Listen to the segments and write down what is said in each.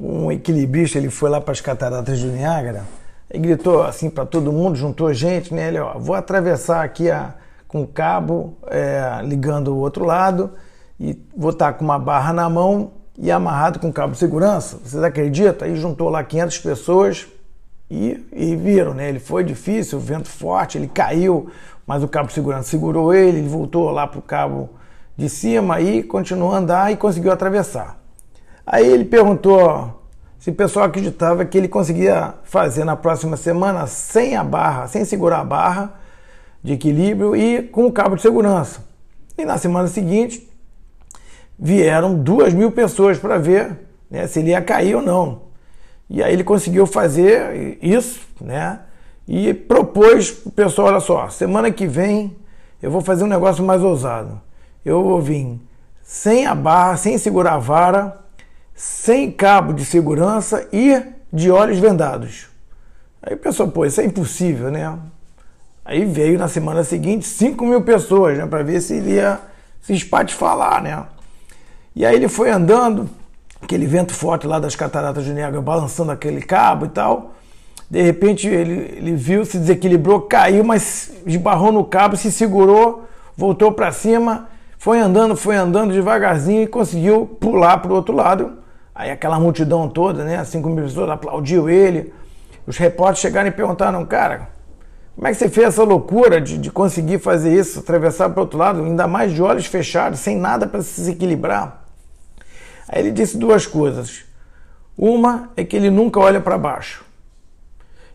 um equilibrista, ele foi lá para as cataratas do Niágara e gritou assim para todo mundo, juntou gente, né? Ele, ó, vou atravessar aqui a, com o cabo, é, ligando o outro lado e vou estar tá com uma barra na mão e amarrado com cabo de segurança. Vocês acreditam? Aí juntou lá 500 pessoas e, e viram, né? Ele foi difícil, vento forte, ele caiu, mas o cabo de segurança segurou ele, ele voltou lá para o cabo de cima e continuou a andar e conseguiu atravessar. Aí ele perguntou se o pessoal acreditava que ele conseguia fazer na próxima semana sem a barra, sem segurar a barra de equilíbrio e com o cabo de segurança. E na semana seguinte vieram duas mil pessoas para ver né, se ele ia cair ou não. E aí ele conseguiu fazer isso, né? E propôs o pessoal, olha só, semana que vem eu vou fazer um negócio mais ousado. Eu vou vir sem a barra, sem segurar a vara, sem cabo de segurança e de olhos vendados. Aí o pessoal, pô, isso é impossível, né? Aí veio na semana seguinte 5 mil pessoas, né? Para ver se ele ia se espatifar né? E aí ele foi andando, aquele vento forte lá das cataratas de Niágara, balançando aquele cabo e tal. De repente ele, ele viu, se desequilibrou, caiu, mas esbarrou no cabo, se segurou, voltou para cima, foi andando, foi andando devagarzinho e conseguiu pular para o outro lado Aí aquela multidão toda, né? 5 mil pessoas aplaudiu ele. Os repórteres chegaram e perguntaram, cara, como é que você fez essa loucura de, de conseguir fazer isso, atravessar para o outro lado, ainda mais de olhos fechados, sem nada para se equilibrar? Aí ele disse duas coisas. Uma é que ele nunca olha para baixo.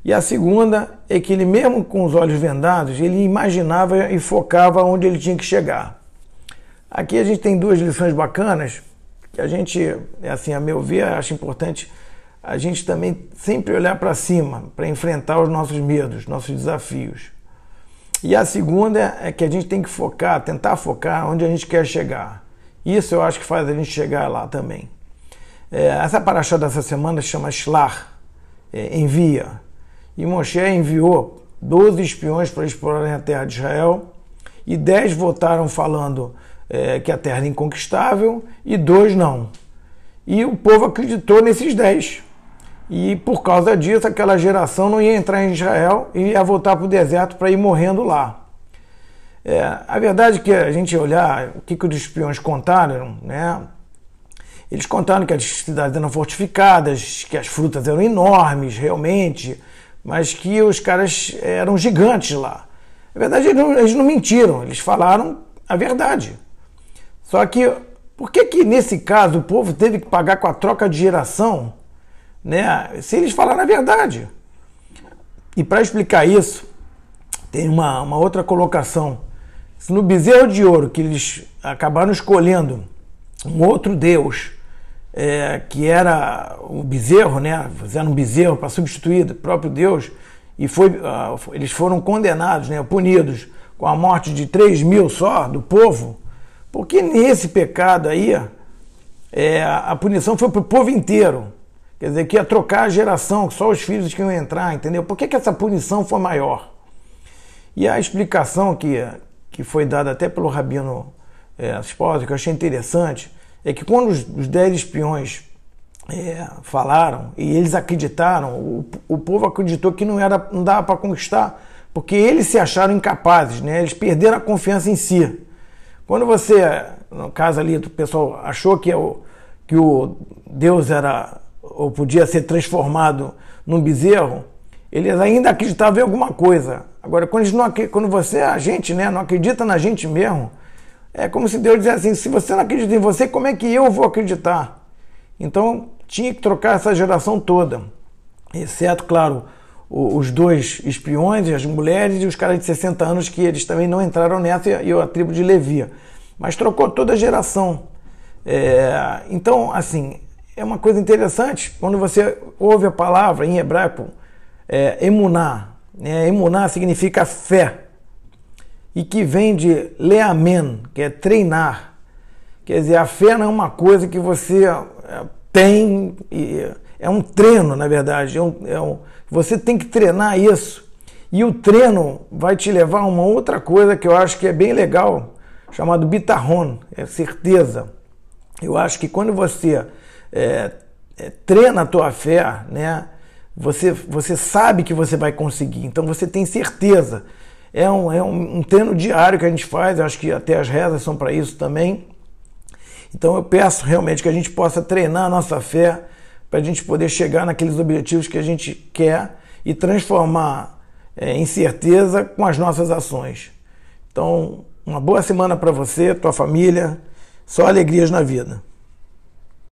E a segunda é que ele, mesmo com os olhos vendados, ele imaginava e focava onde ele tinha que chegar. Aqui a gente tem duas lições bacanas que a gente, assim, a meu ver, acho importante a gente também sempre olhar para cima, para enfrentar os nossos medos, nossos desafios. E a segunda é que a gente tem que focar, tentar focar onde a gente quer chegar. Isso eu acho que faz a gente chegar lá também. É, essa paraxá dessa semana se chama Shlar, é, envia. E Moshe enviou 12 espiões para explorarem a terra de Israel e 10 votaram falando é, que a terra é inconquistável e dois não. E o povo acreditou nesses dez. E por causa disso, aquela geração não ia entrar em Israel e ia voltar para o deserto para ir morrendo lá. É, a verdade é que a gente olhar o que, que os espiões contaram, né? Eles contaram que as cidades eram fortificadas, que as frutas eram enormes, realmente, mas que os caras eram gigantes lá. Na verdade, eles não, eles não mentiram, eles falaram a verdade. Só que por que que nesse caso o povo teve que pagar com a troca de geração, né? Se eles falaram a verdade. E para explicar isso, tem uma, uma outra colocação. Se no bezerro de ouro que eles acabaram escolhendo um outro deus, é, que era o bezerro, né? Fizeram um bezerro para substituir o próprio Deus, e foi, uh, eles foram condenados, né? punidos com a morte de 3 mil só do povo. Porque nesse pecado aí, é, a punição foi para o povo inteiro. Quer dizer, que ia trocar a geração, que só os filhos que iam entrar, entendeu? Por que, que essa punição foi maior? E a explicação que, que foi dada até pelo Rabino é, que eu achei interessante, é que quando os, os dez espiões é, falaram e eles acreditaram, o, o povo acreditou que não, era, não dava para conquistar, porque eles se acharam incapazes, né? eles perderam a confiança em si. Quando você, no caso ali, o pessoal achou que o, que o Deus era ou podia ser transformado num bezerro, eles ainda acreditavam em alguma coisa. Agora, quando, não, quando você, a gente, né, não acredita na gente mesmo, é como se Deus dissesse assim: se você não acredita em você, como é que eu vou acreditar? Então, tinha que trocar essa geração toda, exceto, claro, os dois espiões, as mulheres e os caras de 60 anos que eles também não entraram nessa e a tribo de Levi. Mas trocou toda a geração. É, então, assim, é uma coisa interessante quando você ouve a palavra em hebraico é, emuná. Né? Emuná significa fé. E que vem de leamen, que é treinar. Quer dizer, a fé não é uma coisa que você é, tem, é um treino, na verdade. É um, é um, você tem que treinar isso. E o treino vai te levar a uma outra coisa que eu acho que é bem legal, chamado bitarron, é certeza. Eu acho que quando você é, é, treina a tua fé, né? Você, você sabe que você vai conseguir, então você tem certeza. É um, é um, um treino diário que a gente faz, acho que até as rezas são para isso também. Então eu peço realmente que a gente possa treinar a nossa fé para a gente poder chegar naqueles objetivos que a gente quer e transformar é, em certeza com as nossas ações. Então, uma boa semana para você, tua família, só alegrias na vida.